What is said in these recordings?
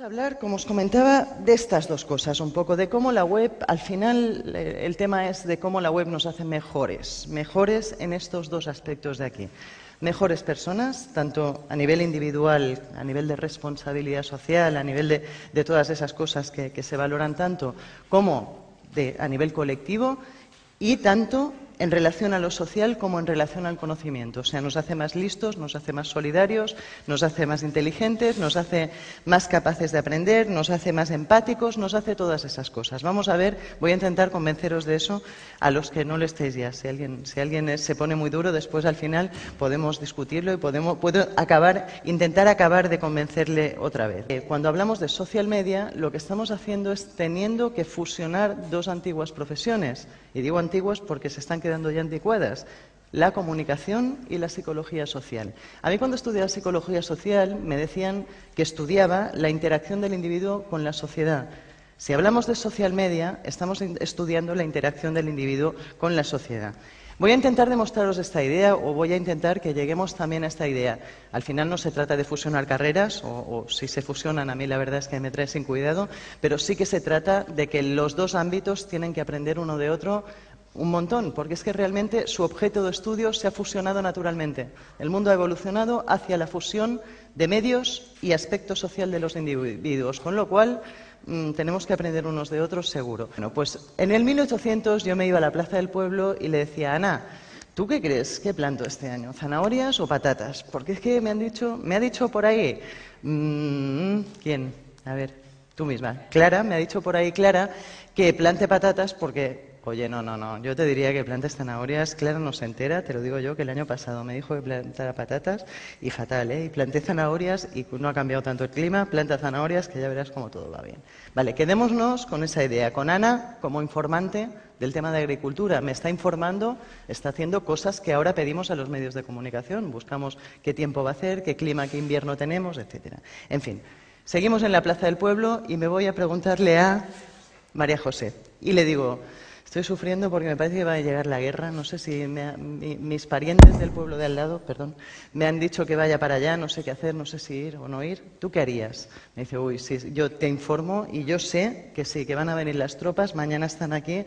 A hablar, como os comentaba, de estas dos cosas, un poco de cómo la web, al final eh, el tema es de cómo la web nos hace mejores, mejores en estos dos aspectos de aquí. Mejores personas, tanto a nivel individual, a nivel de responsabilidad social, a nivel de, de todas esas cosas que, que, se valoran tanto, como de, a nivel colectivo y tanto en relación a lo social como en relación al conocimiento. O sea, nos hace más listos, nos hace más solidarios, nos hace más inteligentes, nos hace más capaces de aprender, nos hace más empáticos, nos hace todas esas cosas. Vamos a ver, voy a intentar convenceros de eso a los que no lo estéis ya. Si alguien, si alguien se pone muy duro, después al final podemos discutirlo y podemos, puedo acabar, intentar acabar de convencerle otra vez. Eh, cuando hablamos de social media, lo que estamos haciendo es teniendo que fusionar dos antiguas profesiones. Y digo antiguas porque se están quedando ya anticuadas, la comunicación y la psicología social. A mí cuando estudiaba psicología social me decían que estudiaba la interacción del individuo con la sociedad. Si hablamos de social media, estamos estudiando la interacción del individuo con la sociedad. Voy a intentar demostraros esta idea o voy a intentar que lleguemos también a esta idea. Al final no se trata de fusionar carreras, o, o, si se fusionan, a mí la verdad es que me trae sin cuidado, pero sí que se trata de que los dos ámbitos tienen que aprender uno de otro un montón, porque es que realmente su objeto de estudio se ha fusionado naturalmente. El mundo ha evolucionado hacia la fusión de medios y aspecto social de los individuos, con lo cual mmm, tenemos que aprender unos de otros seguro. Bueno, pues en el 1800 yo me iba a la plaza del pueblo y le decía, Ana, ¿tú qué crees que planto este año? ¿Zanahorias o patatas? Porque es que me han dicho, me ha dicho por ahí, mmm, ¿quién? A ver, tú misma. Clara, me ha dicho por ahí Clara que plante patatas porque Oye, no, no, no. Yo te diría que plantes zanahorias. Clara no se entera, te lo digo yo, que el año pasado me dijo que plantara patatas y fatal, ¿eh? Y planté zanahorias y no ha cambiado tanto el clima. Planta zanahorias que ya verás cómo todo va bien. Vale, quedémonos con esa idea. Con Ana como informante del tema de agricultura. Me está informando, está haciendo cosas que ahora pedimos a los medios de comunicación. Buscamos qué tiempo va a hacer, qué clima, qué invierno tenemos, etcétera. En fin, seguimos en la Plaza del Pueblo y me voy a preguntarle a María José. Y le digo. Estoy sufriendo porque me parece que va a llegar la guerra. No sé si me, mi, mis parientes del pueblo de al lado, perdón, me han dicho que vaya para allá, no sé qué hacer, no sé si ir o no ir. ¿Tú qué harías? Me dice, uy, yo te informo y yo sé que sí, que van a venir las tropas, mañana están aquí,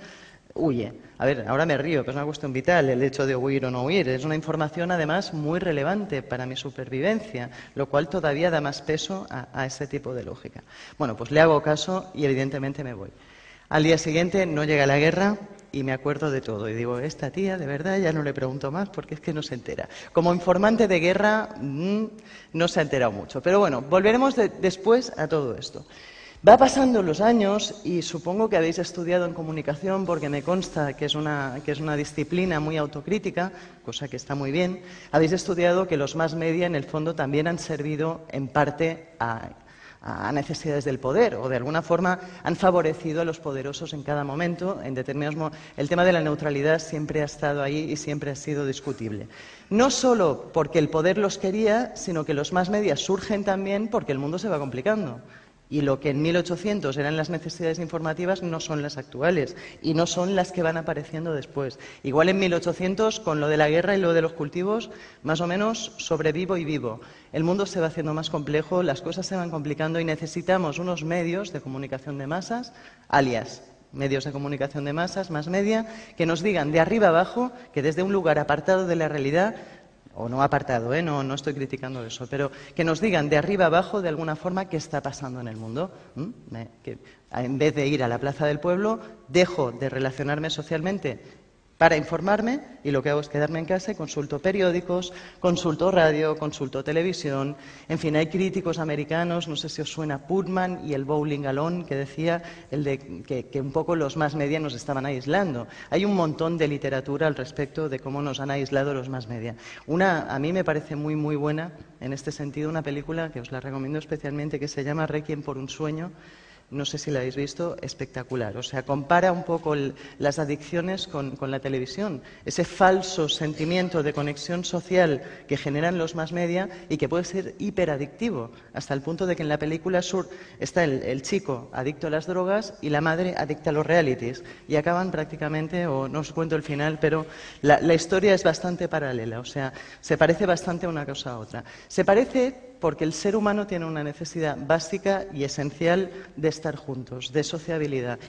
huye. A ver, ahora me río, pero es una cuestión vital el hecho de huir o no huir. Es una información, además, muy relevante para mi supervivencia, lo cual todavía da más peso a, a ese tipo de lógica. Bueno, pues le hago caso y evidentemente me voy. Al día siguiente no llega la guerra y me acuerdo de todo. Y digo, esta tía, de verdad, ya no le pregunto más porque es que no se entera. Como informante de guerra, mmm, no se ha enterado mucho. Pero bueno, volveremos de, después a todo esto. Va pasando los años y supongo que habéis estudiado en comunicación porque me consta que es, una, que es una disciplina muy autocrítica, cosa que está muy bien. Habéis estudiado que los más media en el fondo también han servido en parte a a necesidades del poder o de alguna forma han favorecido a los poderosos en cada momento. En determinados el tema de la neutralidad siempre ha estado ahí y siempre ha sido discutible. No solo porque el poder los quería, sino que los más medias surgen también porque el mundo se va complicando. Y lo que en 1800 eran las necesidades informativas no son las actuales y no son las que van apareciendo después. Igual en 1800, con lo de la guerra y lo de los cultivos, más o menos sobrevivo y vivo. El mundo se va haciendo más complejo, las cosas se van complicando y necesitamos unos medios de comunicación de masas, alias medios de comunicación de masas, más media, que nos digan de arriba abajo que desde un lugar apartado de la realidad o no apartado, ¿eh? no, no, estoy criticando eso, pero que nos digan de arriba abajo, de alguna forma, qué está pasando en el mundo. Que en vez de ir a la plaza del pueblo, dejo de relacionarme socialmente para informarme y lo que hago es quedarme en casa y consulto periódicos, consulto radio, consulto televisión. En fin, hay críticos americanos, no sé si os suena Putman y el Bowling Alone, que decía el de que, un poco los más media nos estaban aislando. Hay un montón de literatura al respecto de cómo nos han aislado los más media. Una, a mí me parece muy, muy buena en este sentido, una película que os la recomiendo especialmente que se llama Requiem por un sueño no sé si la habéis visto, espectacular. O sea, compara un poco las adicciones con, la televisión. Ese falso sentimiento de conexión social que generan los más media y que puede ser hiperadictivo, hasta el punto de que en la película Sur está el, chico adicto a las drogas y la madre adicta a los realities. Y acaban prácticamente, o no os cuento el final, pero la, la historia es bastante paralela. O sea, se parece bastante una cosa a otra. Se parece porque el ser humano tiene una necesidad básica y esencial de estar juntos, de sociabilidad.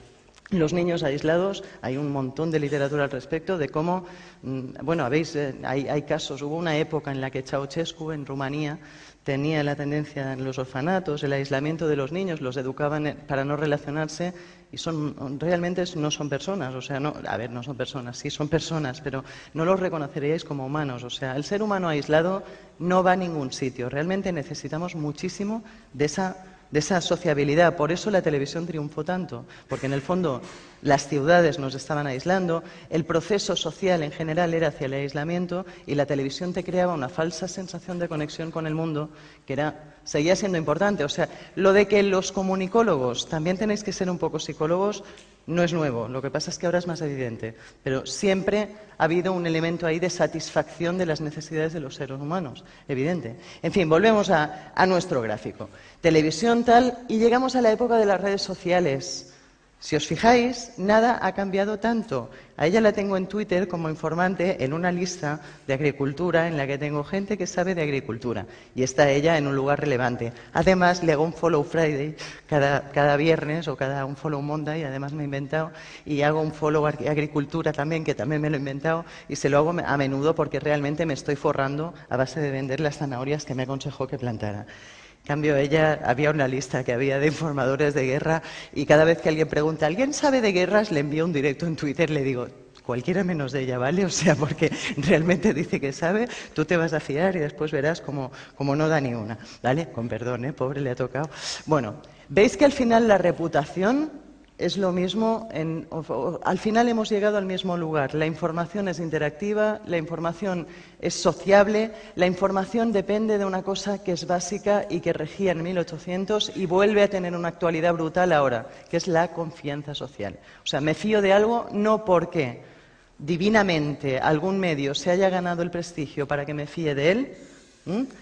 Los niños aislados, hay un montón de literatura al respecto de cómo, mm, bueno, habéis, eh, hay, hay, casos, hubo una época en la que Ceausescu en Rumanía tenía la tendencia en los orfanatos, el aislamiento de los niños, los educaban eh, para no relacionarse y son realmente no son personas, o sea, no, a ver, no son personas, sí son personas, pero no los reconoceríais como humanos, o sea, el ser humano aislado no va a ningún sitio, realmente necesitamos muchísimo de esa de esa sociabilidad. Por eso la televisión triunfó tanto, porque en el fondo las ciudades nos estaban aislando, el proceso social en general era hacia el aislamiento y la televisión te creaba una falsa sensación de conexión con el mundo que era, seguía siendo importante. O sea, lo de que los comunicólogos también tenéis que ser un poco psicólogos no es nuevo, lo que pasa es que ahora es más evidente, pero siempre ha habido un elemento ahí de satisfacción de las necesidades de los seres humanos, evidente. En fin, volvemos a, a nuestro gráfico. Televisión tal, y llegamos a la época de las redes sociales. Si os fijáis, nada ha cambiado tanto. A ella la tengo en Twitter como informante en una lista de agricultura en la que tengo gente que sabe de agricultura y está ella en un lugar relevante. Además, le hago un follow Friday cada, viernes o cada un follow Monday, además me he inventado, y hago un follow agricultura también, que también me lo he inventado, y se lo hago a menudo porque realmente me estoy forrando a base de vender las zanahorias que me aconsejó que plantara cambio, ella había una lista que había de informadores de guerra y cada vez que alguien pregunta, ¿alguien sabe de guerras? Le envío un directo en Twitter, le digo, cualquiera menos de ella, ¿vale? O sea, porque realmente dice que sabe, tú te vas a fiar y después verás como, no da ni una, ¿vale? Con perdón, ¿eh? Pobre le ha tocado. Bueno, veis que al final la reputación es lo mismo, al final hemos llegado al mismo lugar. La información es interactiva, la información es sociable, la información depende de una cosa que es básica y que regía en 1800 y vuelve a tener una actualidad brutal ahora, que es la confianza social. O sea, me fío de algo no porque divinamente algún medio se haya ganado el prestigio para que me fíe de él,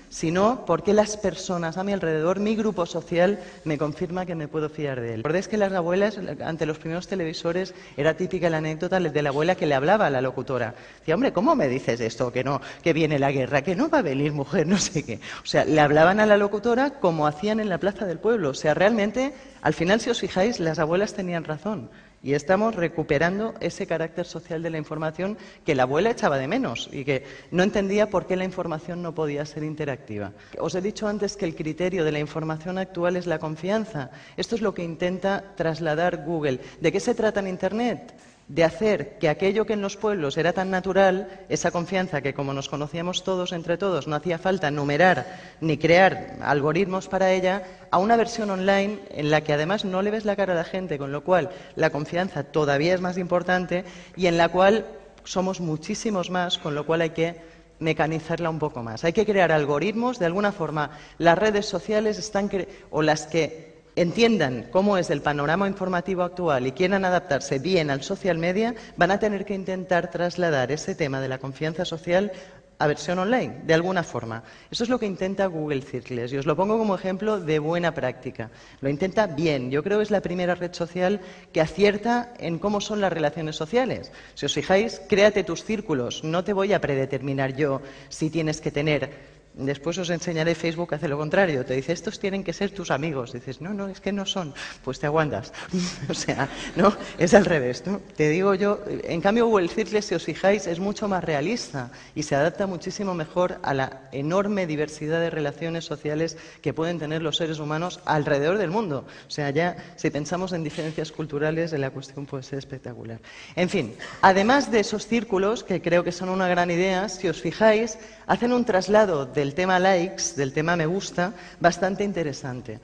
sino porque las personas a mi alrededor, mi grupo social, me confirma que me puedo fiar de él. ¿Recordáis que las abuelas, ante los primeros televisores, era típica la anécdota de la abuela que le hablaba a la locutora? Decía, hombre, ¿cómo me dices esto? Que no, que viene la guerra, que no va a venir mujer, no sé qué. O sea, le hablaban a la locutora como hacían en la plaza del pueblo. O sea, realmente, al final, si os fijáis, las abuelas tenían razón. Y estamos recuperando ese carácter social de la información que la abuela echaba de menos y que no entendía por qué la información no podía ser interactiva. Os he dicho antes que el criterio de la información actual es la confianza. Esto es lo que intenta trasladar Google. ¿De qué se trata en Internet? De hacer que aquello que en los pueblos era tan natural, esa confianza que como nos conocíamos todos entre todos, no hacía falta numerar ni crear algoritmos para ella, a una versión online en la que además no le ves la cara a la gente, con lo cual la confianza todavía es más importante y en la cual somos muchísimos más, con lo cual hay que mecanizarla un poco más. Hay que crear algoritmos, de alguna forma las redes sociales están o las que entiendan cómo es el panorama informativo actual y quieran adaptarse bien al social media, van a tener que intentar trasladar ese tema de la confianza social a versión online, de alguna forma. Eso es lo que intenta Google Circles y os lo pongo como ejemplo de buena práctica. Lo intenta bien. Yo creo que es la primera red social que acierta en cómo son las relaciones sociales. Si os fijáis, créate tus círculos. No te voy a predeterminar yo si tienes que tener Después os enseñaré Facebook hace lo contrario. Te dice, estos tienen que ser tus amigos. Dices, no, no, es que no son. Pues te aguantas. o sea, no, es al revés. Te digo yo, en cambio Google Circle, si os fijáis, es mucho más realista y se adapta muchísimo mejor a la enorme diversidad de relaciones sociales que pueden tener los seres humanos alrededor del mundo. O sea, ya si pensamos en diferencias culturales, la cuestión puede ser espectacular. En fin, además de esos círculos, que creo que son una gran idea, si os fijáis, hacen un traslado del tema likes, del tema me gusta, bastante interesante.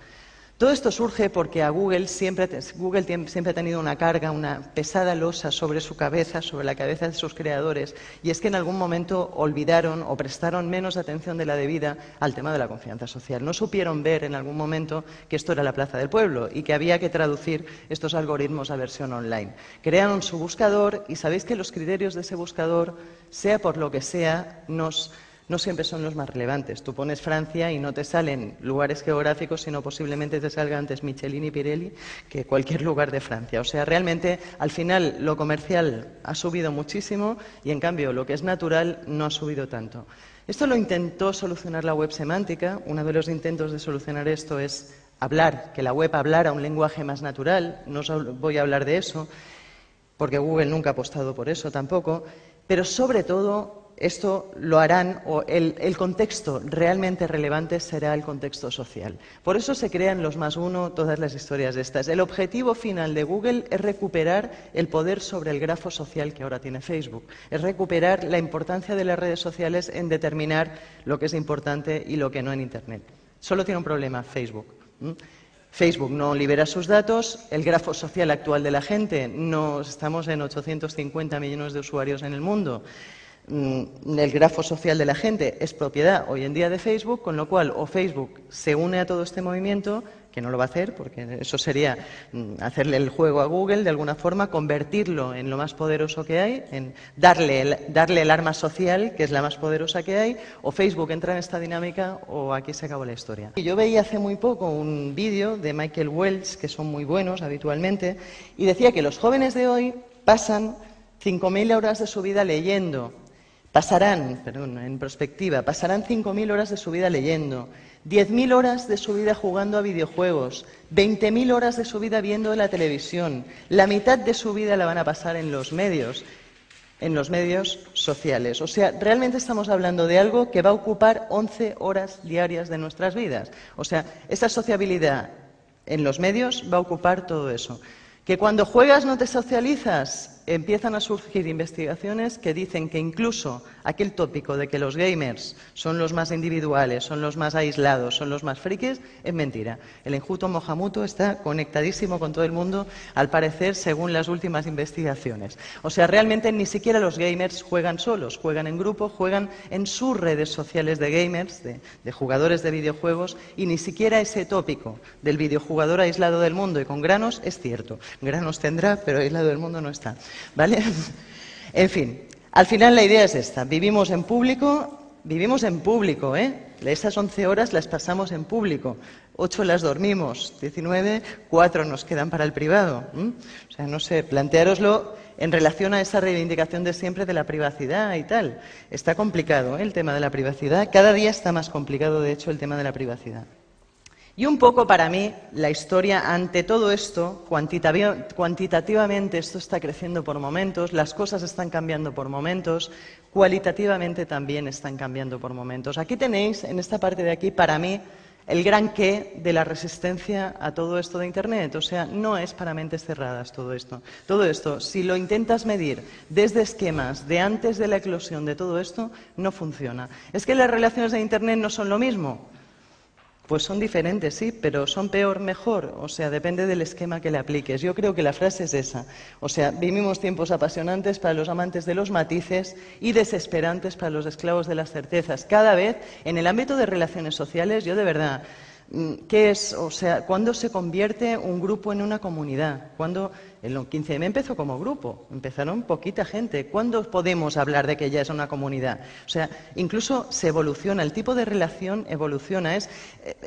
Todo esto surge porque a Google siempre, Google siempre ha tenido una carga, una pesada losa sobre su cabeza, sobre la cabeza de sus creadores, y es que en algún momento olvidaron o prestaron menos atención de la debida al tema de la confianza social. No supieron ver en algún momento que esto era la plaza del pueblo y que había que traducir estos algoritmos a versión online. Crearon su buscador y sabéis que los criterios de ese buscador, sea por lo que sea, nos no siempre son los más relevantes. Tú pones Francia y no te salen lugares geográficos, sino posiblemente te salga antes Michelin y Pirelli que cualquier lugar de Francia. O sea, realmente al final lo comercial ha subido muchísimo y en cambio lo que es natural no ha subido tanto. Esto lo intentó solucionar la web semántica. Uno de los intentos de solucionar esto es hablar, que la web hablara un lenguaje más natural. No voy a hablar de eso, porque Google nunca ha apostado por eso tampoco. Pero sobre todo esto lo harán, o el, contexto realmente relevante será el contexto social. Por eso se crean los más uno, todas las historias de estas. El objetivo final de Google es recuperar el poder sobre el grafo social que ahora tiene Facebook, es recuperar la importancia de las redes sociales en determinar lo que es importante y lo que no en Internet. Solo tiene un problema Facebook. Facebook no libera sus datos, el grafo social actual de la gente, no estamos en 850 millones de usuarios en el mundo. Mm, el grafo social de la gente es propiedad hoy en día de Facebook, con lo cual o Facebook se une a todo este movimiento, que no lo va a hacer, porque eso sería mm, hacerle el juego a Google de alguna forma, convertirlo en lo más poderoso que hay, en darle el, darle el arma social, que es la más poderosa que hay, o Facebook entra en esta dinámica o aquí se acabó la historia. Yo veía hace muy poco un vídeo de Michael Welch, que son muy buenos habitualmente, y decía que los jóvenes de hoy pasan 5.000 horas de su vida leyendo, Pasarán, perdón, en perspectiva, pasarán 5.000 horas de su vida leyendo, 10.000 horas de su vida jugando a videojuegos, 20.000 horas de su vida viendo la televisión, la mitad de su vida la van a pasar en los medios, en los medios sociales. O sea, realmente estamos hablando de algo que va a ocupar 11 horas diarias de nuestras vidas. O sea, esa sociabilidad en los medios va a ocupar todo eso. Que cuando juegas no te socializas, empiezan a surgir investigaciones que dicen que incluso aquel tópico de que los gamers son los más individuales, son los más aislados, son los más frikis, es mentira. El enjuto Mohamuto está conectadísimo con todo el mundo, al parecer, según las últimas investigaciones. O sea, realmente ni siquiera los gamers juegan solos, juegan en grupo, juegan en sus redes sociales de gamers, de, de jugadores de videojuegos, y ni siquiera ese tópico del videojugador aislado del mundo y con granos es cierto. Granos tendrá, pero aislado del mundo no está. ¿Vale? En fin, al final la idea es esta. Vivimos en público, vivimos en público, ¿eh? Esas 11 horas las pasamos en público. 8 las dormimos, 19, 4 nos quedan para el privado. O sea, no sé, planteároslo en relación a esa reivindicación de siempre de la privacidad y tal. Está complicado ¿eh? el tema de la privacidad. Cada día está más complicado, de hecho, el tema de la privacidad. Y un poco para mí la historia ante todo esto, cuantitativamente esto está creciendo por momentos, las cosas están cambiando por momentos, cualitativamente también están cambiando por momentos. Aquí tenéis, en esta parte de aquí, para mí, el gran qué de la resistencia a todo esto de Internet. O sea, no es para mentes cerradas todo esto. Todo esto, si lo intentas medir desde esquemas de antes de la eclosión de todo esto, no funciona. Es que las relaciones de Internet no son lo mismo. Pues son diferentes, sí, pero son peor, mejor. O sea, depende del esquema que le apliques. Yo creo que la frase es esa. O sea, vivimos tiempos apasionantes para los amantes de los matices y desesperantes para los esclavos de las certezas. Cada vez, en el ámbito de relaciones sociales, yo de verdad, mm, ¿qué es? O sea, ¿cuándo se convierte un grupo en una comunidad? ¿Cuándo el 15M empezó como grupo, empezaron poquita gente. ¿Cuándo podemos hablar de que ya es una comunidad? O sea, incluso se evoluciona, el tipo de relación evoluciona. Eh,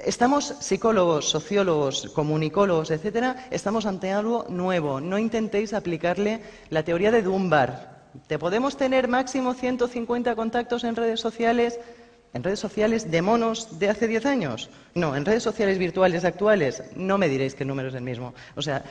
estamos psicólogos, sociólogos, comunicólogos, etcétera, estamos ante algo nuevo. No intentéis aplicarle la teoría de Dunbar. ¿Te podemos tener máximo 150 contactos en redes sociales? ¿En redes sociales de monos de hace 10 años? No, en redes sociales virtuales actuales no me diréis que el número es el mismo. O sea,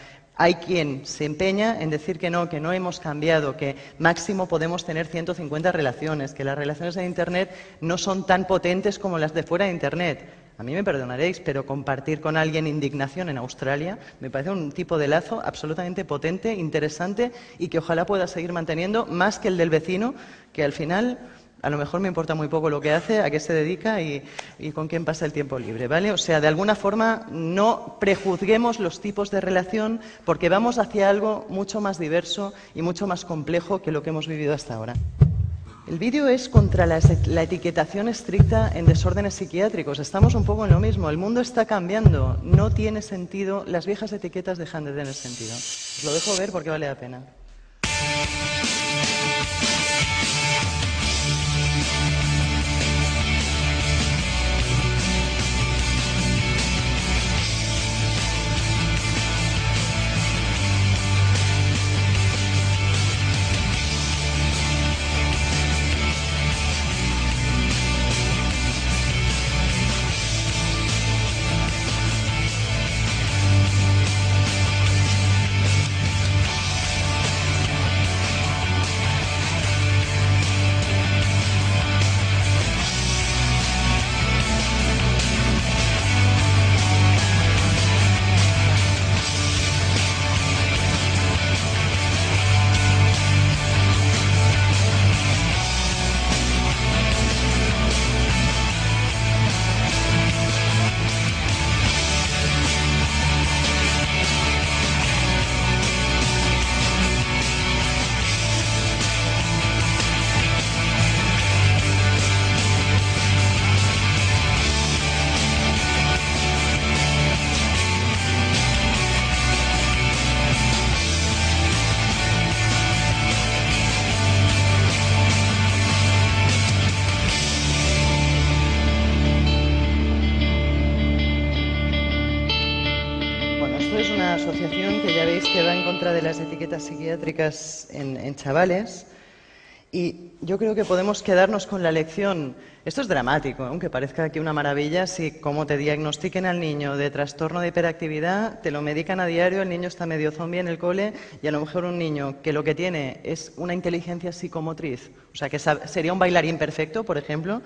hay quien se empeña en decir que no, que no hemos cambiado, que máximo podemos tener 150 relaciones, que las relaciones en Internet no son tan potentes como las de fuera de Internet. A mí me perdonaréis, pero compartir con alguien indignación en Australia me parece un tipo de lazo absolutamente potente, interesante y que ojalá pueda seguir manteniendo más que el del vecino, que al final a lo mejor me importa muy poco lo que hace, a qué se dedica y, con quién pasa el tiempo libre, ¿vale? O sea, de alguna forma no prejuzguemos los tipos de relación porque vamos hacia algo mucho más diverso y mucho más complejo que lo que hemos vivido hasta ahora. El vídeo es contra la, la, etiquetación estricta en desórdenes psiquiátricos. Estamos un poco en lo mismo. El mundo está cambiando. No tiene sentido. Las viejas etiquetas dejan de tener sentido. Os lo dejo ver porque vale la pena. Psiquiátricas en, chavales. Y yo creo que podemos quedarnos con la lección. Esto es dramático, aunque parezca aquí una maravilla, si como te diagnostiquen al niño de trastorno de hiperactividad, te lo medican a diario, el niño está medio zombie en el cole y a lo mejor un niño que lo que tiene es una inteligencia psicomotriz, o sea, que sería un bailarín perfecto, por ejemplo,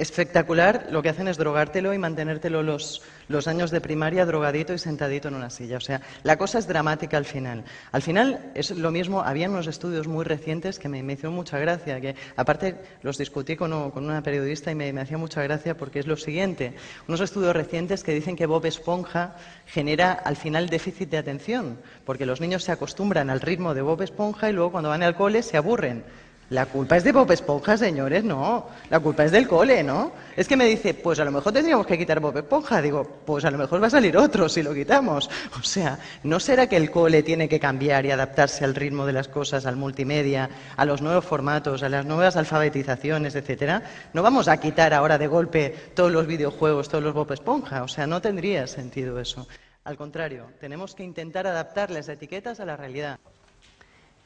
espectacular, lo que hacen es drogártelo y mantenértelo los, años de primaria drogadito y sentadito en una silla. O sea, la cosa es dramática al final. Al final es lo mismo, había unos estudios muy recientes que me, me hicieron mucha gracia, que aparte los discutí con, una periodista y me, me hacía mucha gracia porque es lo siguiente, unos estudios recientes que dicen que Bob Esponja genera al final déficit de atención, porque los niños se acostumbran al ritmo de Bob Esponja y luego cuando van al cole se aburren. La culpa es de Bob Esponja, señores, no. La culpa es del cole, ¿no? Es que me dice, pues a lo mejor tendríamos que quitar Bob Esponja. Digo, pues a lo mejor va a salir otro si lo quitamos. O sea, ¿no será que el cole tiene que cambiar y adaptarse al ritmo de las cosas, al multimedia, a los nuevos formatos, a las nuevas alfabetizaciones, etcétera? No vamos a quitar ahora de golpe todos los videojuegos, todos los Bob Esponja. O sea, no tendría sentido eso. Al contrario, tenemos que intentar adaptar las etiquetas a la realidad.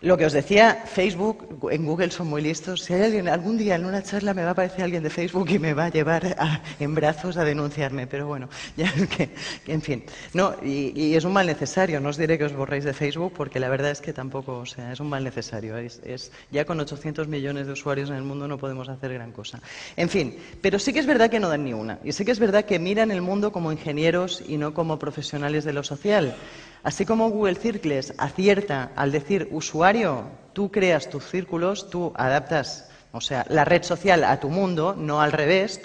Lo que os decía, Facebook, en Google son muy listos. Si hay alguien, algún día en una charla me va a aparecer alguien de Facebook y me va a llevar en brazos a denunciarme, pero bueno, ya que, en fin. No, y, es un mal necesario, no os diré que os borréis de Facebook porque la verdad es que tampoco, o sea, es un mal necesario. Es, ya con 800 millones de usuarios en el mundo no podemos hacer gran cosa. En fin, pero sí que es verdad que no dan ni una. Y sí que es verdad que miran el mundo como ingenieros y no como profesionales de lo social. Así como Google Circles acierta al decir usuario, tú creas tus círculos, tú adaptas, o sea, la red social a tu mundo, no al revés,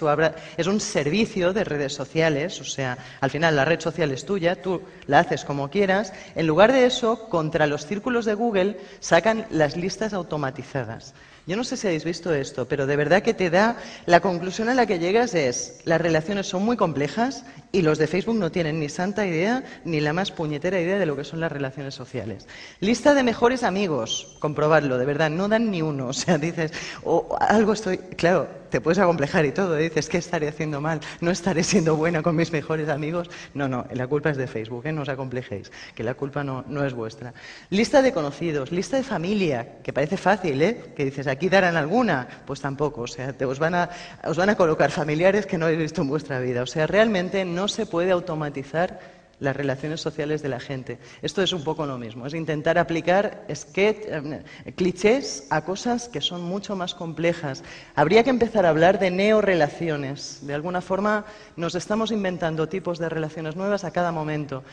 es un servicio de redes sociales, o sea, al final la red social es tuya, tú la haces como quieras. En lugar de eso, contra los círculos de Google sacan las listas automatizadas. Yo no sé si habéis visto esto, pero de verdad que te da, la conclusión a la que llegas es, las relaciones son muy complejas y los de Facebook no tienen ni santa idea ni la más puñetera idea de lo que son las relaciones sociales. Lista de mejores amigos, comprobadlo, de verdad, no dan ni uno. O sea, dices, o algo estoy, claro, te puedes acomplejar y todo. Dices, ¿qué estaré haciendo mal? ¿No estaré siendo buena con mis mejores amigos? No, no, la culpa es de Facebook, ¿eh? no os acomplejéis, que la culpa no, es vuestra. Lista de conocidos, lista de familia, que parece fácil, ¿eh? Que dices, ¿aquí darán alguna? Pues tampoco, o sea, os, van a, os van a colocar familiares que no habéis visto en vuestra vida. O sea, realmente no se puede automatizar las relaciones sociales de la gente. Esto es un poco lo mismo, es intentar aplicar eh, clichés a cosas que son mucho más complejas. Habría que empezar a hablar de neorelaciones. De alguna forma nos estamos inventando tipos de relaciones nuevas a cada momento.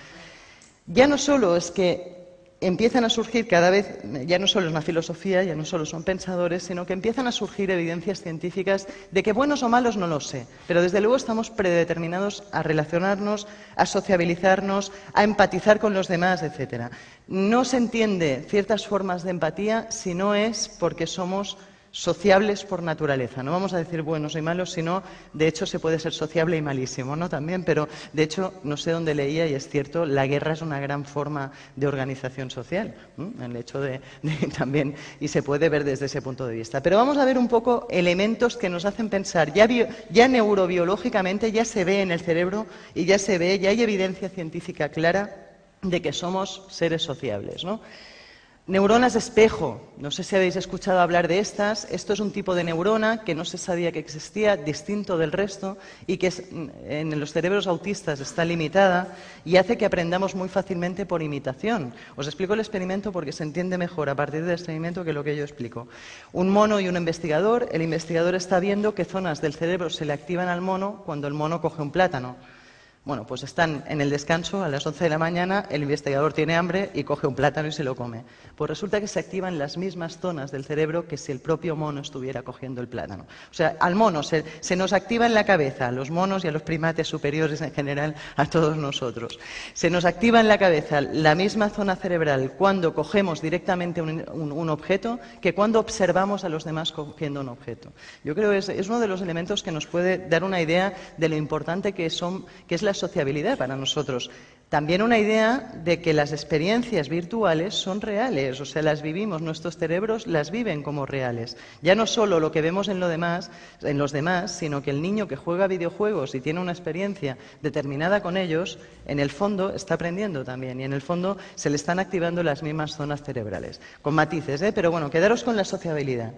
Ya no solo es que empiezan a surgir cada vez, ya no solo es una filosofía, ya no solo son pensadores, sino que empiezan a surgir evidencias científicas de que buenos o malos no lo sé, pero desde luego estamos predeterminados a relacionarnos, a sociabilizarnos, a empatizar con los demás, etcétera. No se entiende ciertas formas de empatía si no es porque somos sociables por naturaleza. No vamos a decir buenos y malos, sino, de hecho, se puede ser sociable y malísimo, ¿no? También, pero de hecho, no sé dónde leía y es cierto, la guerra es una gran forma de organización social, el hecho de, también, y se puede ver desde ese punto de vista. Pero vamos a ver un poco elementos que nos hacen pensar, ya, ya neurobiológicamente, ya se ve en el cerebro y ya se ve, ya hay evidencia científica clara de que somos seres sociables, ¿no? Neuronas espejo. No sé si habéis escuchado hablar de estas. Esto es un tipo de neurona que no se sabía que existía, distinto del resto, y que en los cerebros autistas está limitada y hace que aprendamos muy fácilmente por imitación. Os explico el experimento porque se entiende mejor a partir del experimento que lo que yo explico. Un mono y un investigador. El investigador está viendo qué zonas del cerebro se le activan al mono cuando el mono coge un plátano. Bueno, pues están en el descanso a las 11 de la mañana, el investigador tiene hambre y coge un plátano y se lo come. Pues resulta que se activan las mismas zonas del cerebro que si el propio mono estuviera cogiendo el plátano. O sea, al mono se, nos activa en la cabeza, a los monos y a los primates superiores en general, a todos nosotros. Se nos activa en la cabeza la misma zona cerebral cuando cogemos directamente un, objeto que cuando observamos a los demás cogiendo un objeto. Yo creo que es, uno de los elementos que nos puede dar una idea de lo importante que, son, que es sociabilidad para nosotros. También una idea de que las experiencias virtuales son reales, o sea, las vivimos, nuestros cerebros las viven como reales. Ya no solo lo que vemos en, lo demás, en los demás, sino que el niño que juega videojuegos y tiene una experiencia determinada con ellos, en el fondo está aprendiendo también y en el fondo se le están activando las mismas zonas cerebrales, con matices, ¿eh? pero bueno, quedaros con la sociabilidad.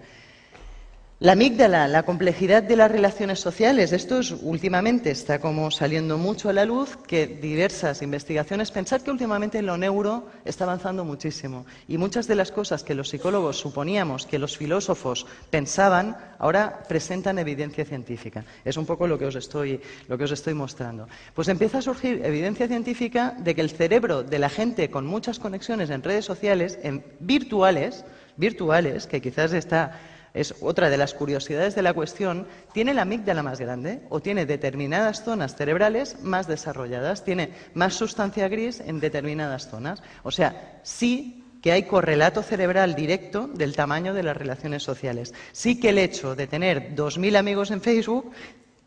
La amígdala, la complejidad de las relaciones sociales, esto es, últimamente está como saliendo mucho a la luz, que diversas investigaciones, pensar que últimamente lo neuro está avanzando muchísimo y muchas de las cosas que los psicólogos suponíamos que los filósofos pensaban, ahora presentan evidencia científica. Es un poco lo que os estoy, lo que os estoy mostrando. Pues empieza a surgir evidencia científica de que el cerebro de la gente con muchas conexiones en redes sociales, en virtuales, virtuales, que quizás está es otra de las curiosidades de la cuestión, tiene la amígdala más grande o tiene determinadas zonas cerebrales más desarrolladas, tiene más sustancia gris en determinadas zonas. O sea, sí que hay correlato cerebral directo del tamaño de las relaciones sociales. Sí que el hecho de tener 2.000 amigos en Facebook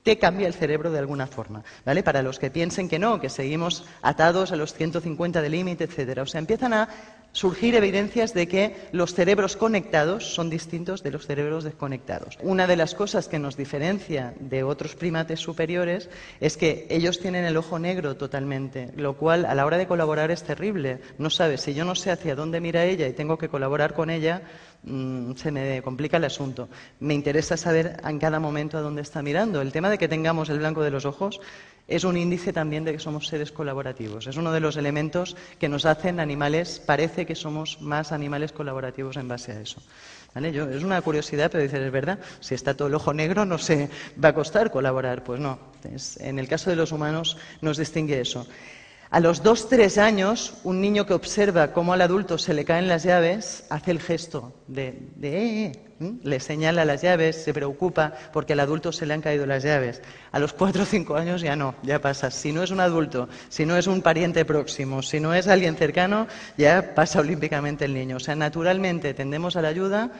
te cambia el cerebro de alguna forma, ¿vale? Para los que piensen que no, que seguimos atados a los 150 de límite, etcétera. O sea, empiezan a surgir evidencias de que los cerebros conectados son distintos de los cerebros desconectados. Una de las cosas que nos diferencia de otros primates superiores es que ellos tienen el ojo negro totalmente, lo cual a la hora de colaborar es terrible. No sabes, si yo no sé hacia dónde mira ella y tengo que colaborar con ella, mm, se me complica el asunto. Me interesa saber en cada momento a dónde está mirando. El tema de que tengamos el blanco de los ojos es un índice también de que somos seres colaborativos. Es uno de los elementos que nos hacen animales, parece que somos más animales colaborativos en base a eso. es una curiosidad, pero dices, es verdad, si está todo el ojo negro no se va a costar colaborar. Pues no, en el caso de los humanos nos distingue eso. A los dos, tres años, un niño que observa cómo al adulto se le caen las llaves hace el gesto de, de eh, eh", le señala las llaves, se preocupa porque al adulto se le han caído las llaves. A los cuatro o cinco años ya no, ya pasa. Si no es un adulto, si no es un pariente próximo, si no es alguien cercano, ya pasa olímpicamente el niño. O sea, naturalmente tendemos a la ayuda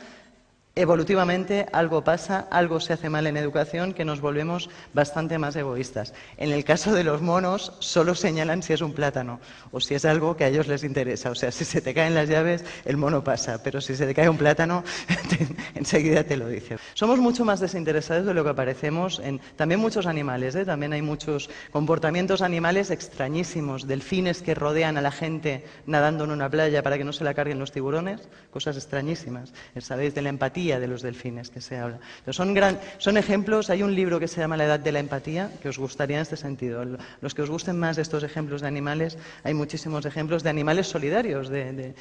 Evolutivamente algo pasa, algo se hace mal en educación que nos volvemos bastante más egoístas. En el caso de los monos, solo señalan si es un plátano o si es algo que a ellos les interesa. O sea, si se te caen las llaves, el mono pasa, pero si se te cae un plátano, enseguida te lo dice. Somos mucho más desinteresados de lo que aparecemos en también muchos animales. ¿eh? También hay muchos comportamientos animales extrañísimos, delfines que rodean a la gente nadando en una playa para que no se la carguen los tiburones, cosas extrañísimas. Sabéis de la empatía de los delfines que se habla. son, son ejemplos, hay un libro que se llama La edad de la empatía, que os gustaría en este sentido. Los que os gusten más estos ejemplos de animales, hay muchísimos ejemplos de animales solidarios, de,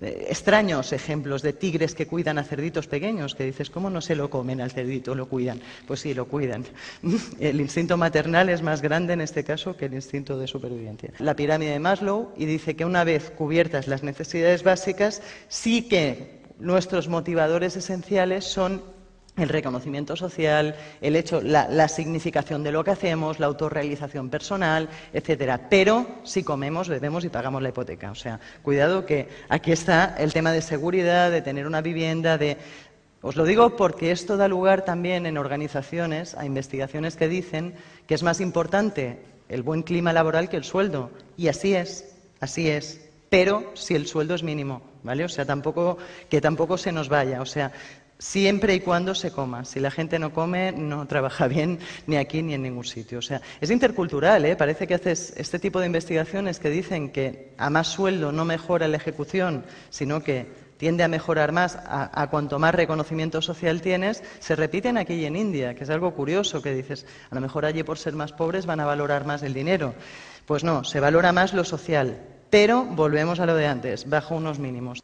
extraños ejemplos, de tigres que cuidan a cerditos pequeños, que dices, ¿cómo no se lo comen al cerdito? Lo cuidan. Pues sí, lo cuidan. El instinto maternal es más grande en este caso que el instinto de supervivencia. La pirámide de Maslow y dice que una vez cubiertas las necesidades básicas, sí que nuestros motivadores esenciales son el reconocimiento social, el hecho, la, significación de lo que hacemos, la autorrealización personal, etcétera. Pero si comemos, bebemos y pagamos la hipoteca. O sea, cuidado que aquí está el tema de seguridad, de tener una vivienda, de os lo digo porque esto da lugar también en organizaciones a investigaciones que dicen que es más importante el buen clima laboral que el sueldo. Y así es, así es pero si el sueldo es mínimo, ¿vale? O sea, tampoco, que tampoco se nos vaya, o sea, siempre y cuando se coma. Si la gente no come, no trabaja bien ni aquí ni en ningún sitio. O sea, es intercultural, ¿eh? Parece que haces este tipo de investigaciones que dicen que a más sueldo no mejora la ejecución, sino que tiende a mejorar más a, cuanto más reconocimiento social tienes, se repiten aquí y en India, que es algo curioso, que dices, a lo mejor allí por ser más pobres van a valorar más el dinero. Pues no, se valora más lo social. Pero volvemos a lo de antes, bajo unos mínimos.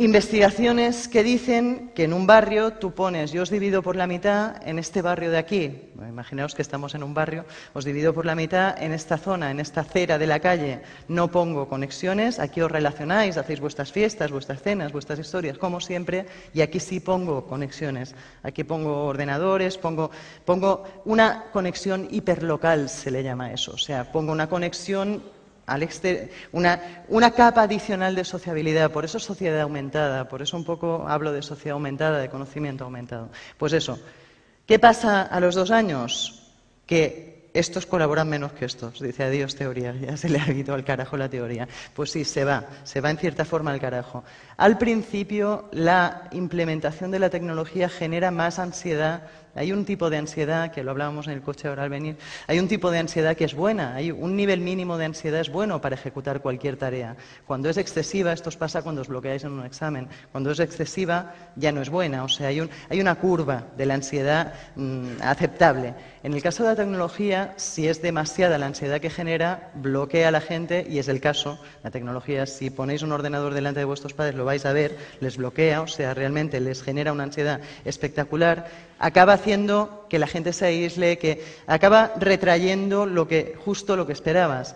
Investigaciones que dicen que en un barrio tú pones, yo os divido por la mitad en este barrio de aquí, imaginaos que estamos en un barrio, os divido por la mitad en esta zona, en esta acera de la calle, no pongo conexiones, aquí os relacionáis, hacéis vuestras fiestas, vuestras cenas, vuestras historias, como siempre, y aquí sí pongo conexiones, aquí pongo ordenadores, pongo, pongo una conexión hiperlocal, se le llama eso, o sea, pongo una conexión una, capa adicional de sociabilidad. Por eso sociedad aumentada, por eso un poco hablo de sociedad aumentada, de conocimiento aumentado. Pues eso. ¿Qué pasa a los dos años? Que estos colaboran menos que estos. Dice adiós teoría, ya se le ha ido al carajo la teoría. Pues sí, se va, se va en cierta forma al carajo. Al principio, la implementación de la tecnología genera más ansiedad hay un tipo de ansiedad, que lo hablábamos en el coche ahora al venir, hay un tipo de ansiedad que es buena, hay un nivel mínimo de ansiedad es bueno para ejecutar cualquier tarea. Cuando es excesiva, esto os pasa cuando os bloqueáis en un examen, cuando es excesiva ya no es buena, o sea, hay, una curva de la ansiedad mm, aceptable. En el caso de la tecnología, si es demasiada la ansiedad que genera, bloquea a la gente y es el caso. La tecnología, si ponéis un ordenador delante de vuestros padres, lo vais a ver, les bloquea, o sea, realmente les genera una ansiedad espectacular acaba haciendo que la gente se aísle, que acaba retrayendo lo que, justo lo que esperabas.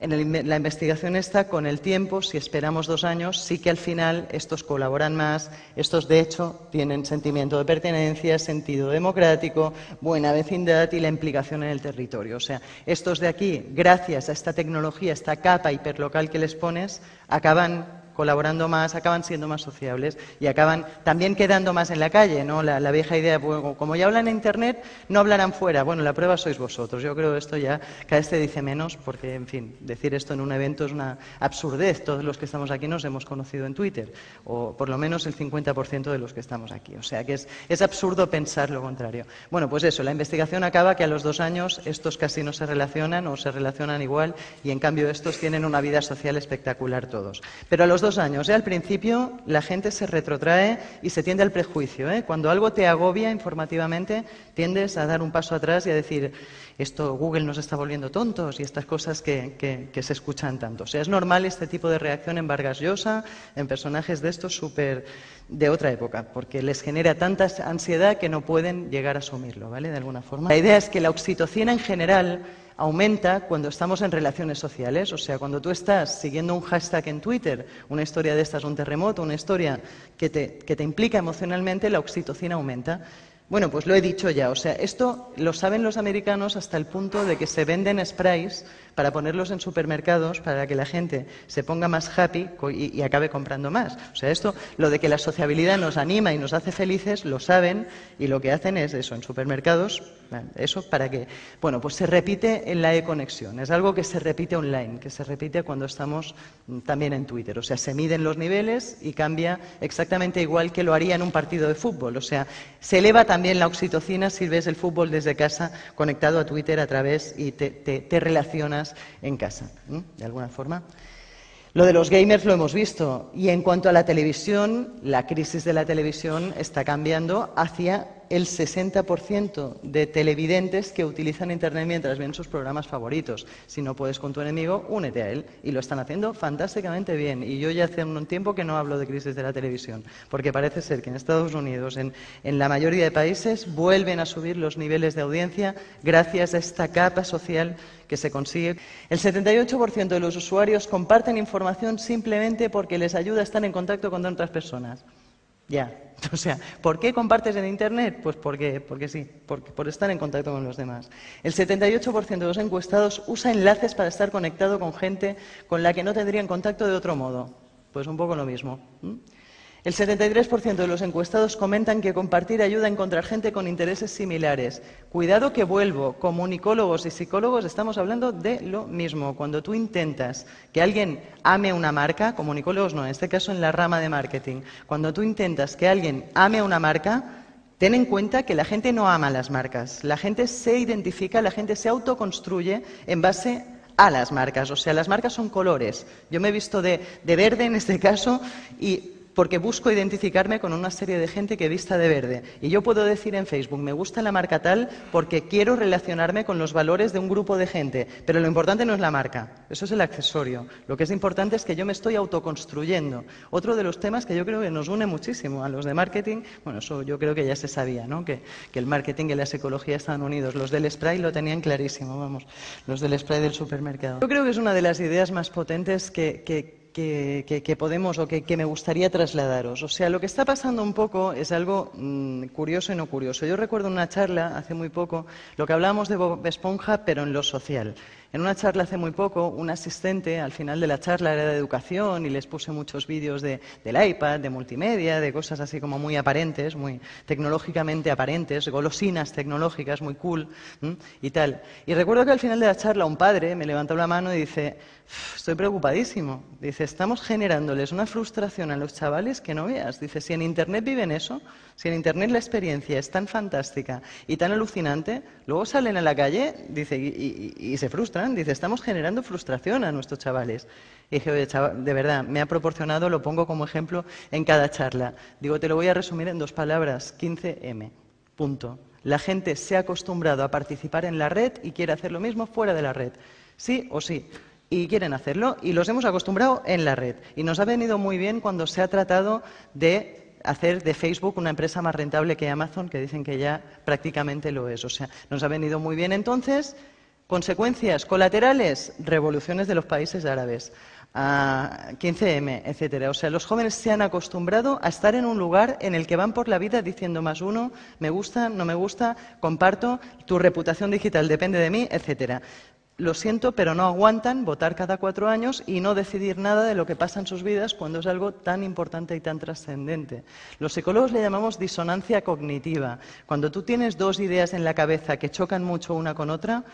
En la investigación está con el tiempo, si esperamos dos años, sí que al final estos colaboran más, estos de hecho tienen sentimiento de pertenencia, sentido democrático, buena vecindad y la implicación en el territorio. O sea, estos de aquí, gracias a esta tecnología, esta capa hiperlocal que les pones, acaban colaborando más, acaban siendo más sociables y acaban también quedando más en la calle, ¿no? La, vieja idea, como ya hablan en Internet, no hablarán fuera. Bueno, la prueba sois vosotros. Yo creo que esto ya cada vez se dice menos porque, en fin, decir esto en un evento es una absurdez. Todos los que estamos aquí nos hemos conocido en Twitter, o por lo menos el 50% de los que estamos aquí. O sea que es, es absurdo pensar lo contrario. Bueno, pues eso, la investigación acaba que a los dos años estos casi no se relacionan o se relacionan igual y en cambio estos tienen una vida social espectacular todos. Pero a los años. ¿eh? Al principio la gente se retrotrae y se tiende al prejuicio. ¿eh? Cuando algo te agobia informativamente, tiendes a dar un paso atrás y a decir, esto Google nos está volviendo tontos y estas cosas que, se escuchan tanto. O sea, es normal este tipo de reacción en Vargas Llosa, en personajes de estos súper de otra época, porque les genera tanta ansiedad que no pueden llegar a asumirlo, ¿vale? De alguna forma. La idea es que la oxitocina en general aumenta cuando estamos en relaciones sociales. O sea, cuando tú estás siguiendo un hashtag en Twitter, una historia de estas, un terremoto, una historia que te, que te implica emocionalmente, la oxitocina aumenta. Bueno, pues lo he dicho ya. O sea, esto lo saben los americanos hasta el punto de que se venden sprays para ponerlos en supermercados para que la gente se ponga más happy y, acabe comprando más. O sea, esto, lo de que la sociabilidad nos anima y nos hace felices, lo saben y lo que hacen es eso, en supermercados, eso para que, bueno, pues se repite en la e-conexión. Es algo que se repite online, que se repite cuando estamos también en Twitter. O sea, se miden los niveles y cambia exactamente igual que lo haría en un partido de fútbol. O sea, se eleva también la oxitocina si ves el fútbol desde casa conectado a Twitter a través y te, relacionas en casa, de alguna forma. Lo de los gamers lo hemos visto. Y en cuanto a la televisión, la crisis de la televisión está cambiando hacia el 60% de televidentes que utilizan Internet mientras ven sus programas favoritos. Si no puedes con tu enemigo, únete a él. Y lo están haciendo fantásticamente bien. Y yo ya hace un tiempo que no hablo de crisis de la televisión, porque parece ser que en Estados Unidos, en, en la mayoría de países, vuelven a subir los niveles de audiencia gracias a esta capa social que se consigue. El 78% de los usuarios comparten información simplemente porque les ayuda a estar en contacto con otras personas. Ya. O sea, ¿por qué compartes en Internet? Pues porque, porque sí, por estar en contacto con los demás. El 78% de los encuestados usa enlaces para estar conectado con gente con la que no tendrían contacto de otro modo. Pues un poco lo mismo. El 73% de los encuestados comentan que compartir ayuda a encontrar gente con intereses similares. Cuidado que vuelvo, comunicólogos y psicólogos estamos hablando de lo mismo. Cuando tú intentas que alguien ame una marca, comunicólogos no, en este caso en la rama de marketing, cuando tú intentas que alguien ame una marca, ten en cuenta que la gente no ama las marcas. La gente se identifica, la gente se autoconstruye en base a las marcas. O sea, las marcas son colores. Yo me he visto de, de verde en este caso y porque busco identificarme con una serie de gente que vista de verde. Y yo puedo decir en Facebook, me gusta la marca tal porque quiero relacionarme con los valores de un grupo de gente. Pero lo importante no es la marca, eso es el accesorio. Lo que es importante es que yo me estoy autoconstruyendo. Otro de los temas que yo creo que nos une muchísimo a los de marketing, bueno, eso yo creo que ya se sabía, ¿no? Que, el marketing y la psicología están unidos. Los del spray lo tenían clarísimo, vamos, los del spray del supermercado. Yo creo que es una de las ideas más potentes que, podemos o que, me gustaría trasladaros. O sea, lo que está pasando un poco es algo mm, curioso y no curioso. Yo recuerdo una charla hace muy poco, lo que hablábamos de Bob Esponja, pero en lo social. En una charla hace muy poco, un asistente, al final de la charla era de educación y les puse muchos vídeos de, del iPad, de multimedia, de cosas así como muy aparentes, muy tecnológicamente aparentes, golosinas tecnológicas, muy cool y tal. Y recuerdo que al final de la charla un padre me levantó la mano y dice, estoy preocupadísimo. Dice, estamos generándoles una frustración a los chavales que no veas. Dice, si en Internet viven eso, si en Internet la experiencia es tan fantástica y tan alucinante, luego salen a la calle dice, y, se frustran. Dice, estamos generando frustración a nuestros chavales. Y dije, oye, chaval, de verdad, me ha proporcionado, lo pongo como ejemplo en cada charla. Digo, te lo voy a resumir en dos palabras, 15M. Punto. La gente se ha acostumbrado a participar en la red y quiere hacer lo mismo fuera de la red. Sí o sí y quieren hacerlo y los hemos acostumbrado en la red. Y nos ha venido muy bien cuando se ha tratado de hacer de Facebook una empresa más rentable que Amazon, que dicen que ya prácticamente lo es. O sea, nos ha venido muy bien entonces. Consecuencias colaterales, revoluciones de los países árabes, 15M, etcétera. O sea, los jóvenes se han acostumbrado a estar en un lugar en el que van por la vida diciendo más uno, me gusta, no me gusta, comparto, tu reputación digital depende de mí, etcétera lo siento, pero no aguantan votar cada cuatro años y no decidir nada de lo que pasa en sus vidas cuando es algo tan importante y tan trascendente. Los psicólogos le llamamos disonancia cognitiva. Cuando tú tienes dos ideas en la cabeza que chocan mucho una con otra,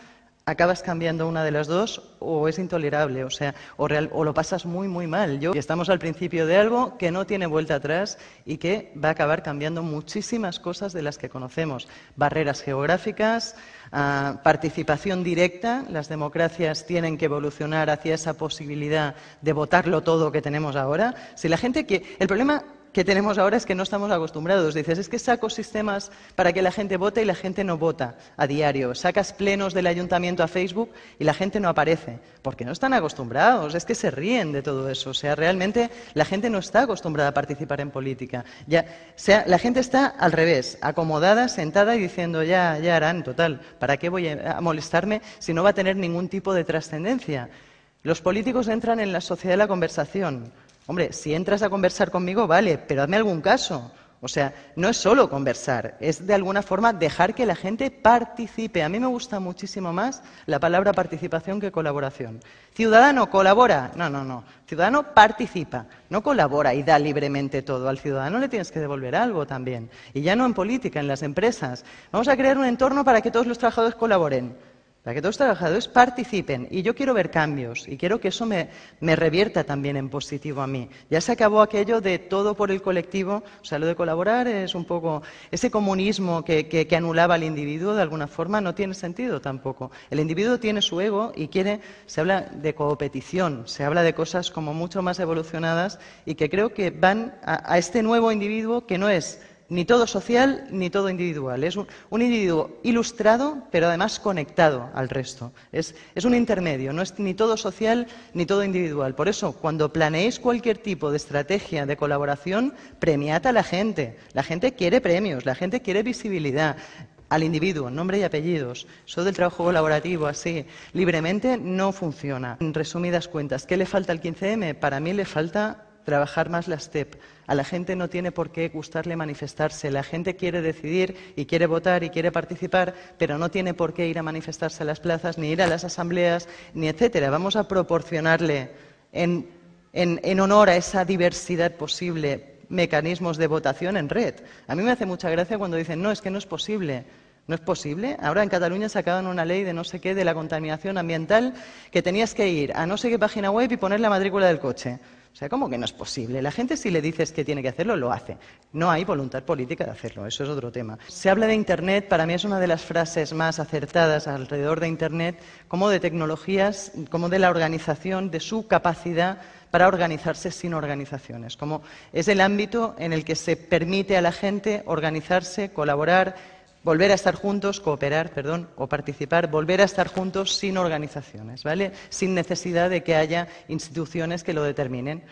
acabas cambiando una de las dos o es intolerable, o sea, o, lo pasas muy, muy mal. Yo, estamos al principio de algo que no tiene vuelta atrás y que va a acabar cambiando muchísimas cosas de las que conocemos. Barreras geográficas, ah, participación directa. Las democracias tienen que evolucionar hacia esa posibilidad de votarlo todo que tenemos ahora. Si la gente que... El problema que tenemos ahora es que no estamos acostumbrados. Dices, es que saco sistemas para que la gente vote y la gente no vota a diario. Sacas plenos del ayuntamiento a Facebook y la gente no aparece. Porque no están acostumbrados, es que se ríen de todo eso. O sea, realmente la gente no está acostumbrada a participar en política. Ya, sea, la gente está al revés, acomodada, sentada y diciendo, ya, ya harán, total, ¿para qué voy a molestarme si no va a tener ningún tipo de trascendencia? Los políticos entran en la sociedad de la conversación. Hombre, si entras a conversar conmigo, vale, pero hazme algún caso. O sea, no es solo conversar, es de alguna forma dejar que la gente participe. A mí me gusta muchísimo más la palabra participación que colaboración. Ciudadano colabora. No, no, no. Ciudadano participa, no colabora y da libremente todo. Al ciudadano le tienes que devolver algo también. Y ya no en política, en las empresas. Vamos a crear un entorno para que todos los trabajadores colaboren para que todos los trabajadores participen. Y yo quiero ver cambios y quiero que eso me, revierta también en positivo a mí. Ya se acabó aquello de todo por el colectivo, o sea, lo de colaborar es un poco ese comunismo que, que, anulaba al individuo de alguna forma no tiene sentido tampoco. El individuo tiene su ego y quiere, se habla de competición, se habla de cosas como mucho más evolucionadas y que creo que van a este nuevo individuo que no es ni todo social ni todo individual. Es un, individuo ilustrado, pero además conectado al resto. Es, un intermedio, no es ni todo social ni todo individual. Por eso, cuando planeéis cualquier tipo de estrategia de colaboración, premiad a la gente. La gente quiere premios, la gente quiere visibilidad al individuo, nombre y apellidos. Eso del trabajo colaborativo, así, libremente, no funciona. En resumidas cuentas, ¿qué le falta al 15M? Para mí le falta trabajar más la STEP. A la gente no tiene por qué gustarle manifestarse. La gente quiere decidir y quiere votar y quiere participar, pero no tiene por qué ir a manifestarse a las plazas, ni ir a las asambleas, ni etcétera. Vamos a proporcionarle en, en honor a esa diversidad posible mecanismos de votación en red. A mí me hace mucha gracia cuando dicen, no, es que no es posible. ¿No es posible? Ahora en Cataluña sacaban una ley de no sé qué de la contaminación ambiental que tenías que ir a no sé qué página web y poner la matrícula del coche. O sea, ¿cómo que no es posible? La gente si le dices que tiene que hacerlo, lo hace. No hay voluntad política de hacerlo, eso es otro tema. Se habla de Internet, para mí es una de las frases más acertadas alrededor de Internet, como de tecnologías, como de la organización, de su capacidad para organizarse sin organizaciones. Como es el ámbito en el que se permite a la gente organizarse, colaborar, volver a estar juntos, cooperar, perdón, o participar, volver a estar juntos sin organizaciones, ¿vale? Sin necesidad de que haya instituciones que lo determinen,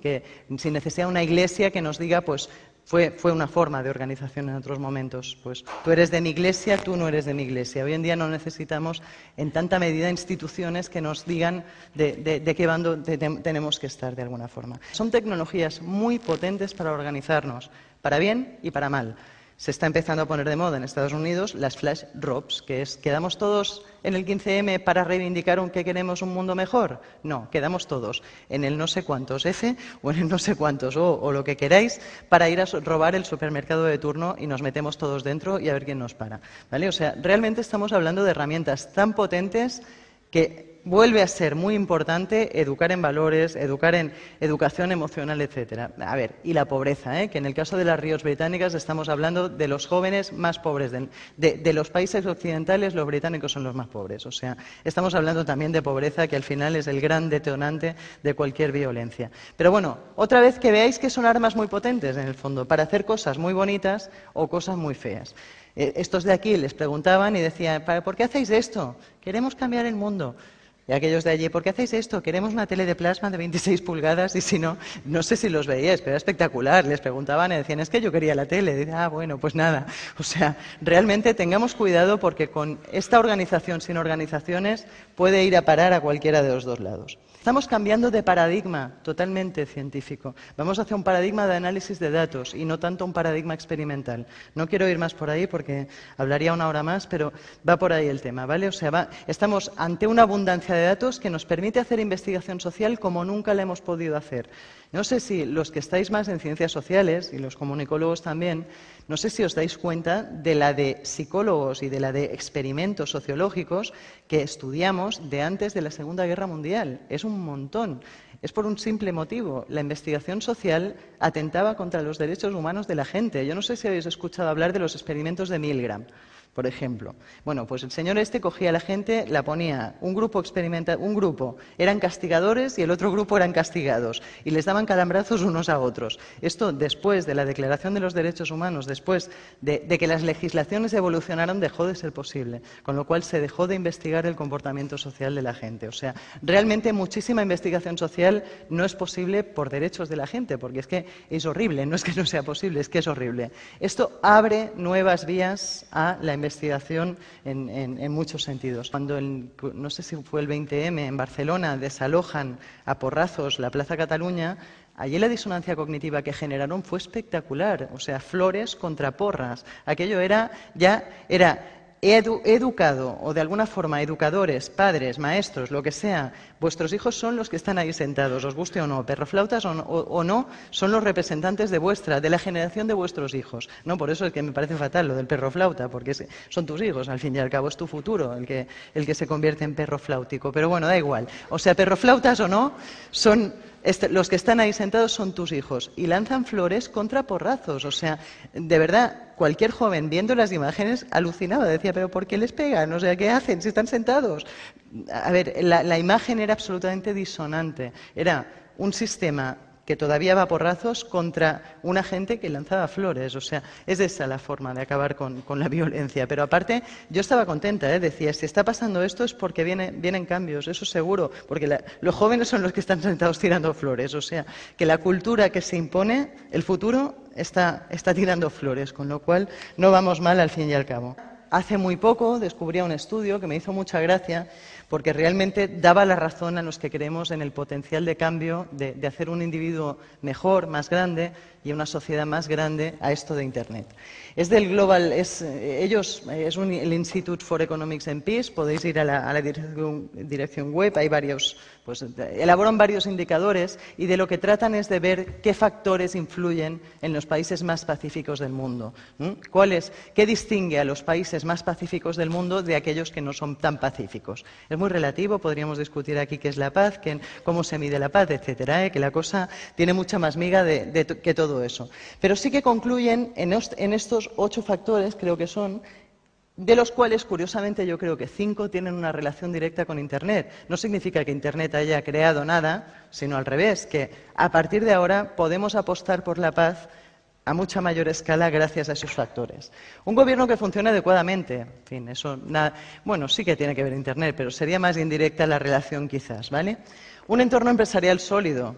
que sin necesidad de una iglesia que nos diga, pues fue, fue, una forma de organización en otros momentos. Pues tú eres de mi iglesia, tú no eres de mi iglesia. Hoy en día no necesitamos en tanta medida instituciones que nos digan de, de qué bando tenemos que estar de alguna forma. Son tecnologías muy potentes para organizarnos, para bien y para mal se está empezando a poner de moda en Estados Unidos las flash robs, que es quedamos todos en el 15M para reivindicar un que queremos un mundo mejor. No, quedamos todos en el no sé cuántos F o en el no sé cuántos O o lo que queráis para ir a robar el supermercado de turno y nos metemos todos dentro y a ver quién nos para. ¿Vale? O sea, realmente estamos hablando de herramientas tan potentes que vuelve a ser muy importante educar en valores, educar en educación emocional, etcétera. A ver, y la pobreza, ¿eh? que en el caso de las ríos británicas estamos hablando de los jóvenes más pobres. De, los países occidentales, los británicos son los más pobres. O sea, estamos hablando también de pobreza, que al final es el gran detonante de cualquier violencia. Pero bueno, otra vez que veáis que son armas muy potentes, en el fondo, para hacer cosas muy bonitas o cosas muy feas. Eh, estos de aquí les preguntaban y decían, ¿por qué hacéis esto? Queremos cambiar el mundo. Y aquellos de allí, ¿por qué hacéis esto? Queremos una tele de plasma de 26 pulgadas y si no, no sé si los veíais, pero era espectacular. Les preguntaban y decían, es que yo quería la tele. Ah, bueno, pues nada. O sea, realmente tengamos cuidado porque con esta organización sin organizaciones puede ir a parar a cualquiera de los dos lados. Estamos cambiando de paradigma totalmente científico. Vamos hacia un paradigma de análisis de datos y no tanto un paradigma experimental. No quiero ir más por ahí porque hablaría una hora más, pero va por ahí el tema, ¿vale? O sea, estamos ante una abundancia de datos que nos permite hacer investigación social como nunca la hemos podido hacer. No sé si los que estáis más en ciencias sociales y los comunicólogos también, no sé si os dais cuenta de la de psicólogos y de la de experimentos sociológicos que estudiamos de antes de la Segunda Guerra Mundial. Es un montón. Es por un simple motivo. La investigación social atentaba contra los derechos humanos de la gente. Yo no sé si habéis escuchado hablar de los experimentos de Milgram por ejemplo. Bueno, pues el señor este cogía a la gente, la ponía, un grupo experimenta, un grupo eran castigadores y el otro grupo eran castigados y les daban calambrazos unos a otros. Esto después de la Declaración de los Derechos Humanos, después de, de que las legislaciones evolucionaron, dejó de ser posible, con lo cual se dejó de investigar el comportamiento social de la gente. O sea, realmente muchísima investigación social no es posible por derechos de la gente, porque es que es horrible, no es que no sea posible, es que es horrible. Esto abre nuevas vías a la investigación en, muchos sentidos. Cuando, no sé si fue el 20M, en Barcelona desalojan a porrazos la Plaza Cataluña, Allí la disonancia cognitiva que generaron fue espectacular, o sea, flores contra porras. Aquello era ya era he educado o de alguna forma educadores, padres, maestros, lo que sea, vuestros hijos son los que están ahí sentados, os guste o no, perroflautas o, o, no, son los representantes de vuestra, de la generación de vuestros hijos. No, por eso es que me parece fatal lo del perroflauta, porque son tus hijos, al fin y al cabo es tu futuro el que, se convierte en perro flautico. Pero bueno, da igual. O sea, perroflautas o no, son los que están ahí sentados son tus hijos y lanzan flores contra porrazos. O sea, de verdad, cualquier joven viendo las imágenes alucinaba, decía, pero ¿por qué les pegan? O sea, ¿qué hacen si están sentados? A ver, la imagen era absolutamente disonante. Era un sistema que todavía va porrazos contra una gente que lanzaba flores. O sea, es esa la forma de acabar con, la violencia. Pero aparte, yo estaba contenta, ¿eh? decía, si está pasando esto es porque vienen cambios, eso seguro, porque los jóvenes son los que están sentados tirando flores. O sea, que la cultura que se impone, el futuro está, está tirando flores, con lo cual no vamos mal al fin y al cabo. Hace muy poco descubrí un estudio que me hizo mucha gracia porque realmente daba la razón a los que creemos en el potencial de cambio, de, hacer un individuo mejor, más grande y una sociedad más grande a esto de Internet. Es del Global, es, ellos, es el Institute for Economics and Peace, podéis ir a la, dirección, web, hay varios, pues elaboran varios indicadores y de lo que tratan es de ver qué factores influyen en los países más pacíficos del mundo. ¿Qué distingue a los países más pacíficos del mundo de aquellos que no son tan pacíficos? Muy relativo, podríamos discutir aquí qué es la paz, cómo se mide la paz, etcétera, ¿eh? que la cosa tiene mucha más miga de, que todo eso. Pero sí que concluyen en, en estos ocho factores, creo que son, de los cuales, curiosamente, yo creo que cinco tienen una relación directa con Internet. No significa que Internet haya creado nada, sino al revés, que a partir de ahora podemos apostar por la paz a mucha mayor escala gracias a esos factores. Un gobierno que funcione adecuadamente, en fin, eso bueno, sí que tiene que ver Internet, pero sería más indirecta la relación quizás, ¿vale? Un entorno empresarial sólido,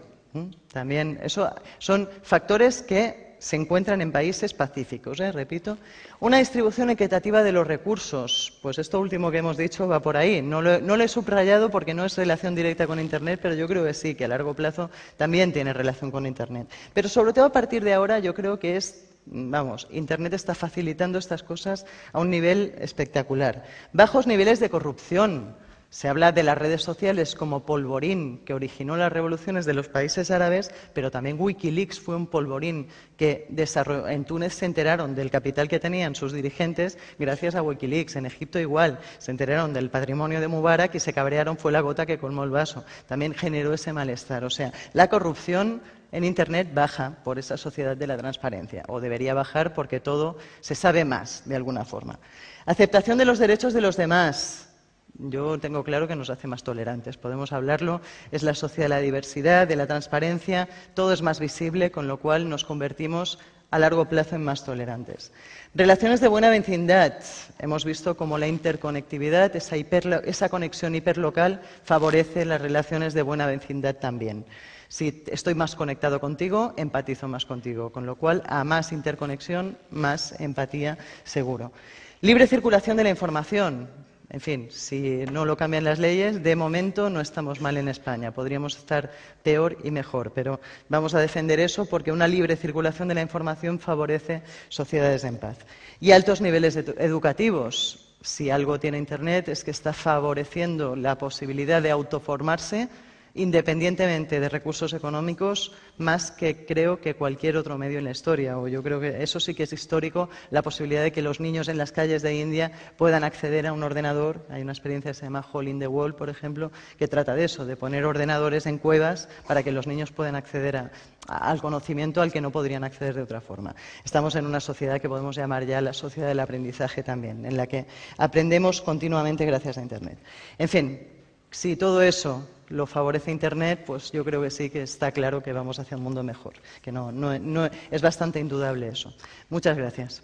también, eso son factores que se encuentran en países pacíficos, ¿eh? repito. Una distribución equitativa de los recursos. Pues esto último que hemos dicho va por ahí. No lo, he subrayado porque no es relación directa con Internet, pero yo creo que sí, que a largo plazo también tiene relación con Internet. Pero sobre todo a partir de ahora yo creo que es Vamos, Internet está facilitando estas cosas a un nivel espectacular. Bajos niveles de corrupción. Se habla de las redes sociales como polvorín que originó las revoluciones de los países árabes, pero también Wikileaks fue un polvorín que en Túnez se enteraron del capital que tenían sus dirigentes gracias a Wikileaks. En Egipto igual, se enteraron del patrimonio de Mubarak y se cabrearon, fue la gota que colmó el vaso. También generó ese malestar. O sea, la corrupción en Internet baja por esa sociedad de la transparencia, o debería bajar porque todo se sabe más, de alguna forma. Aceptación de los derechos de los demás. Yo tengo claro que nos hace más tolerantes, podemos hablarlo, es la sociedad de la diversidad, de la transparencia, todo es más visible, con lo cual nos convertimos a largo plazo en más tolerantes. Relaciones de buena vecindad. Hemos visto cómo la interconectividad, esa, esa conexión hiperlocal, favorece las relaciones de buena vecindad también. Si estoy más conectado contigo, empatizo más contigo, con lo cual a más interconexión, más empatía seguro. Libre circulación de la información. En fin, si no lo cambian las leyes, de momento no estamos mal en España. Podríamos estar peor y mejor, pero vamos a defender eso porque una libre circulación de la información favorece sociedades en paz. Y altos niveles educativos. Si algo tiene Internet es que está favoreciendo la posibilidad de autoformarse independientemente de recursos económicos, más que creo que cualquier otro medio en la historia. O yo creo que eso sí que es histórico, la posibilidad de que los niños en las calles de India puedan acceder a un ordenador. Hay una experiencia que se llama Hall in the Wall, por ejemplo, que trata de eso, de poner ordenadores en cuevas para que los niños puedan acceder al conocimiento al que no podrían acceder de otra forma. Estamos en una sociedad que podemos llamar ya la sociedad del aprendizaje también, en la que aprendemos continuamente gracias a Internet. En fin, si todo eso lo favorece Internet, pues yo creo que sí que está claro que vamos hacia un mundo mejor. Que no, no, es bastante indudable eso. Muchas gracias.